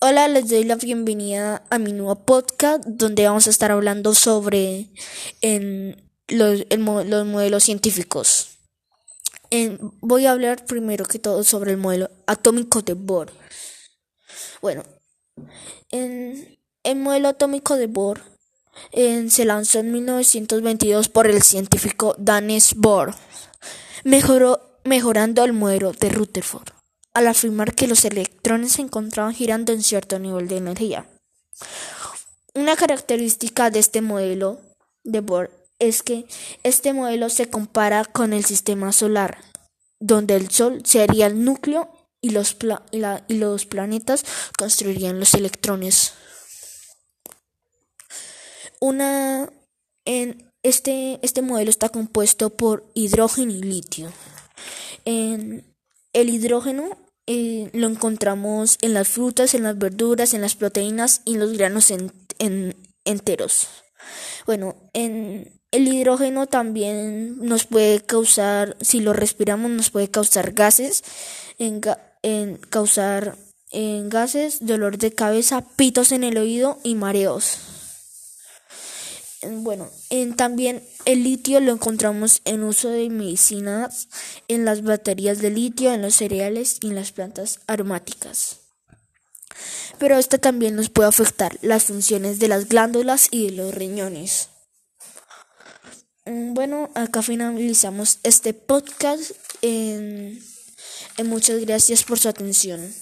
hola, les doy la bienvenida a mi nuevo podcast donde vamos a estar hablando sobre los, los, modelos científicos. voy a hablar primero que todo sobre el modelo atómico de Bohr. Bueno, en el modelo atómico de Bohr se lanzó en 1922 por el científico Danes Bohr, mejorando el modelo de Rutherford al afirmar que los electrones se encontraban girando en cierto nivel de energía. Una característica de este modelo de Bohr es que este modelo se compara con el sistema solar, donde el Sol sería el núcleo y los, y los planetas construirían los electrones. Una, en este, este modelo está compuesto por hidrógeno y litio. En el hidrógeno eh, lo encontramos en las frutas, en las verduras, en las proteínas y en los granos enteros. Bueno, en el hidrógeno también nos puede causar, si lo respiramos, nos puede causar gases, en, causar en gases, dolor de cabeza, pitos en el oído y mareos. Bueno, en, también el litio lo encontramos en uso de medicinas, en las baterías de litio, en los cereales y en las plantas aromáticas. Pero esto también nos puede afectar las funciones de las glándulas y de los riñones. Mm, bueno, acá finalizamos este podcast. muchas gracias por su atención.